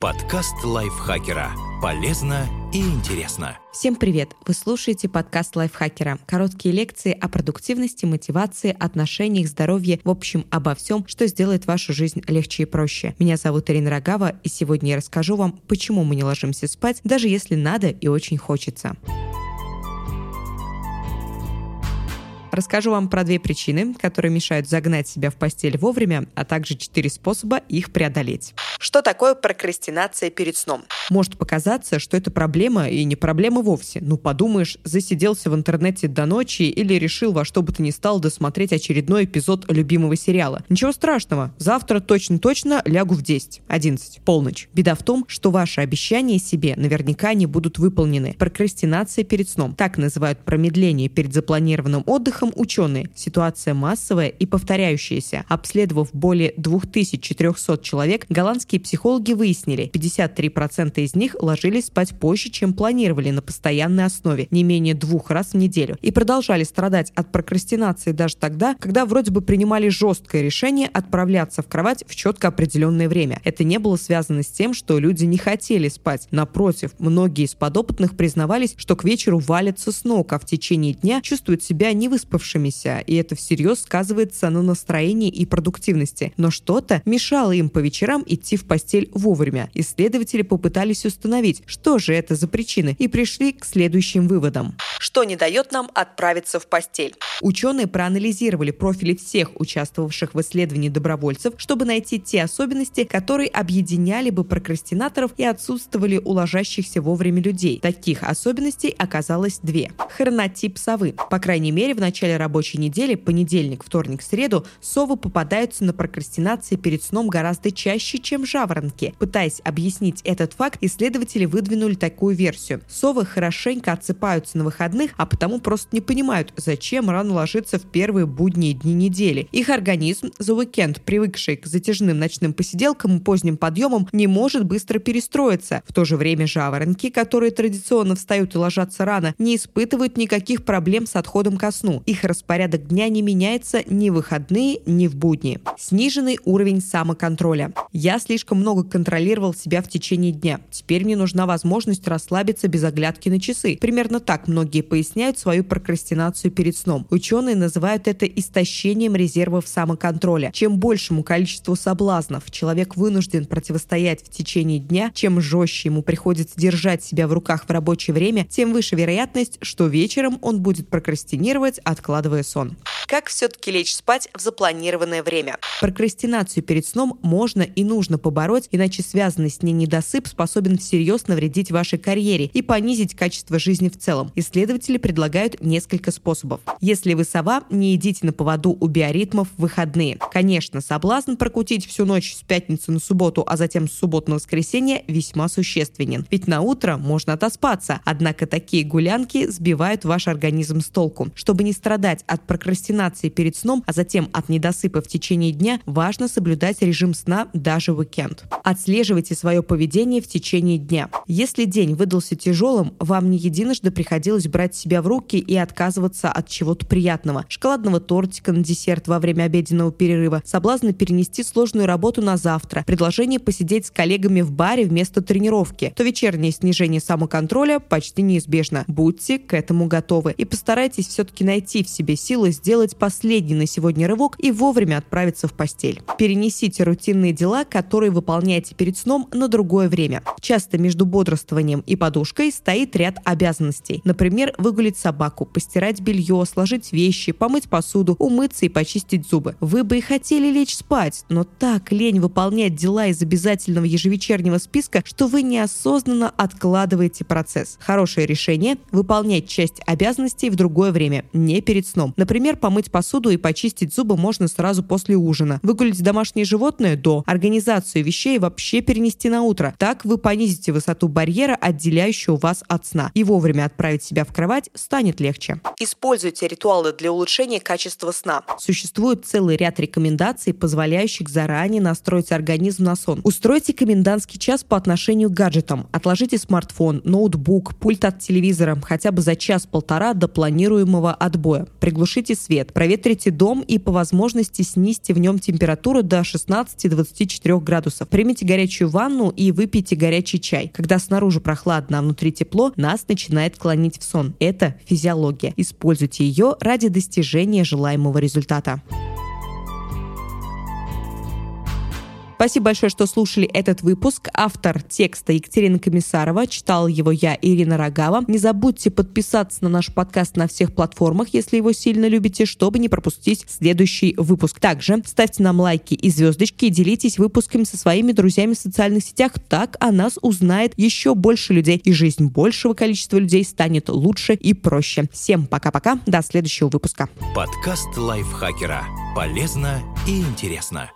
Подкаст лайфхакера. Полезно и интересно. Всем привет! Вы слушаете подкаст лайфхакера. Короткие лекции о продуктивности, мотивации, отношениях, здоровье, в общем, обо всем, что сделает вашу жизнь легче и проще. Меня зовут Ирина Рогава, и сегодня я расскажу вам, почему мы не ложимся спать, даже если надо и очень хочется. Расскажу вам про две причины, которые мешают загнать себя в постель вовремя, а также четыре способа их преодолеть. Что такое прокрастинация перед сном? Может показаться, что это проблема и не проблема вовсе. Ну, подумаешь, засиделся в интернете до ночи или решил во что бы то ни стало досмотреть очередной эпизод любимого сериала. Ничего страшного. Завтра точно-точно лягу в 10. 11. Полночь. Беда в том, что ваши обещания себе наверняка не будут выполнены. Прокрастинация перед сном. Так называют промедление перед запланированным отдыхом этом ученые. Ситуация массовая и повторяющаяся. Обследовав более 2400 человек, голландские психологи выяснили, 53% из них ложились спать позже, чем планировали на постоянной основе, не менее двух раз в неделю, и продолжали страдать от прокрастинации даже тогда, когда вроде бы принимали жесткое решение отправляться в кровать в четко определенное время. Это не было связано с тем, что люди не хотели спать. Напротив, многие из подопытных признавались, что к вечеру валятся с ног, а в течение дня чувствуют себя невыспавшимися выспавшимися, и это всерьез сказывается на настроении и продуктивности. Но что-то мешало им по вечерам идти в постель вовремя. Исследователи попытались установить, что же это за причины, и пришли к следующим выводам. Что не дает нам отправиться в постель? Ученые проанализировали профили всех участвовавших в исследовании добровольцев, чтобы найти те особенности, которые объединяли бы прокрастинаторов и отсутствовали у ложащихся вовремя людей. Таких особенностей оказалось две. Хронотип совы. По крайней мере, в начале начале рабочей недели, понедельник, вторник, среду, совы попадаются на прокрастинации перед сном гораздо чаще, чем жаворонки. Пытаясь объяснить этот факт, исследователи выдвинули такую версию. Совы хорошенько отсыпаются на выходных, а потому просто не понимают, зачем рано ложиться в первые будние дни недели. Их организм за уикенд, привыкший к затяжным ночным посиделкам и поздним подъемам, не может быстро перестроиться. В то же время жаворонки, которые традиционно встают и ложатся рано, не испытывают никаких проблем с отходом ко сну. Их распорядок дня не меняется ни в выходные, ни в будни. Сниженный уровень самоконтроля. Я слишком много контролировал себя в течение дня. Теперь мне нужна возможность расслабиться без оглядки на часы. Примерно так многие поясняют свою прокрастинацию перед сном. Ученые называют это истощением резервов самоконтроля. Чем большему количеству соблазнов человек вынужден противостоять в течение дня, чем жестче ему приходится держать себя в руках в рабочее время, тем выше вероятность, что вечером он будет прокрастинировать, откладывать откладывая сон. Как все-таки лечь спать в запланированное время? Прокрастинацию перед сном можно и нужно побороть, иначе связанный с ней недосып способен всерьез навредить вашей карьере и понизить качество жизни в целом. Исследователи предлагают несколько способов. Если вы сова, не идите на поводу у биоритмов в выходные. Конечно, соблазн прокутить всю ночь с пятницы на субботу, а затем с субботы на воскресенье весьма существенен. Ведь на утро можно отоспаться, однако такие гулянки сбивают ваш организм с толку. Чтобы не страдать страдать от прокрастинации перед сном, а затем от недосыпа в течение дня, важно соблюдать режим сна даже в уикенд. Отслеживайте свое поведение в течение дня. Если день выдался тяжелым, вам не единожды приходилось брать себя в руки и отказываться от чего-то приятного. Шоколадного тортика на десерт во время обеденного перерыва, соблазны перенести сложную работу на завтра, предложение посидеть с коллегами в баре вместо тренировки, то вечернее снижение самоконтроля почти неизбежно. Будьте к этому готовы и постарайтесь все-таки найти в себе силы сделать последний на сегодня рывок и вовремя отправиться в постель. Перенесите рутинные дела, которые выполняете перед сном, на другое время. Часто между бодрствованием и подушкой стоит ряд обязанностей. Например, выгулить собаку, постирать белье, сложить вещи, помыть посуду, умыться и почистить зубы. Вы бы и хотели лечь спать, но так лень выполнять дела из обязательного ежевечернего списка, что вы неосознанно откладываете процесс. Хорошее решение – выполнять часть обязанностей в другое время, не перед перед сном. Например, помыть посуду и почистить зубы можно сразу после ужина. Выгулить домашнее животное до. Организацию вещей вообще перенести на утро. Так вы понизите высоту барьера, отделяющего вас от сна. И вовремя отправить себя в кровать станет легче. Используйте ритуалы для улучшения качества сна. Существует целый ряд рекомендаций, позволяющих заранее настроить организм на сон. Устройте комендантский час по отношению к гаджетам. Отложите смартфон, ноутбук, пульт от телевизора хотя бы за час-полтора до планируемого отбоя Второе. Приглушите свет, проветрите дом и по возможности снизьте в нем температуру до 16-24 градусов. Примите горячую ванну и выпейте горячий чай. Когда снаружи прохладно, а внутри тепло, нас начинает клонить в сон. Это физиология. Используйте ее ради достижения желаемого результата. Спасибо большое, что слушали этот выпуск. Автор текста Екатерина Комиссарова. Читал его я, Ирина Рогава. Не забудьте подписаться на наш подкаст на всех платформах, если его сильно любите, чтобы не пропустить следующий выпуск. Также ставьте нам лайки и звездочки и делитесь выпусками со своими друзьями в социальных сетях. Так о нас узнает еще больше людей, и жизнь большего количества людей станет лучше и проще. Всем пока-пока. До следующего выпуска. Подкаст лайфхакера. Полезно и интересно.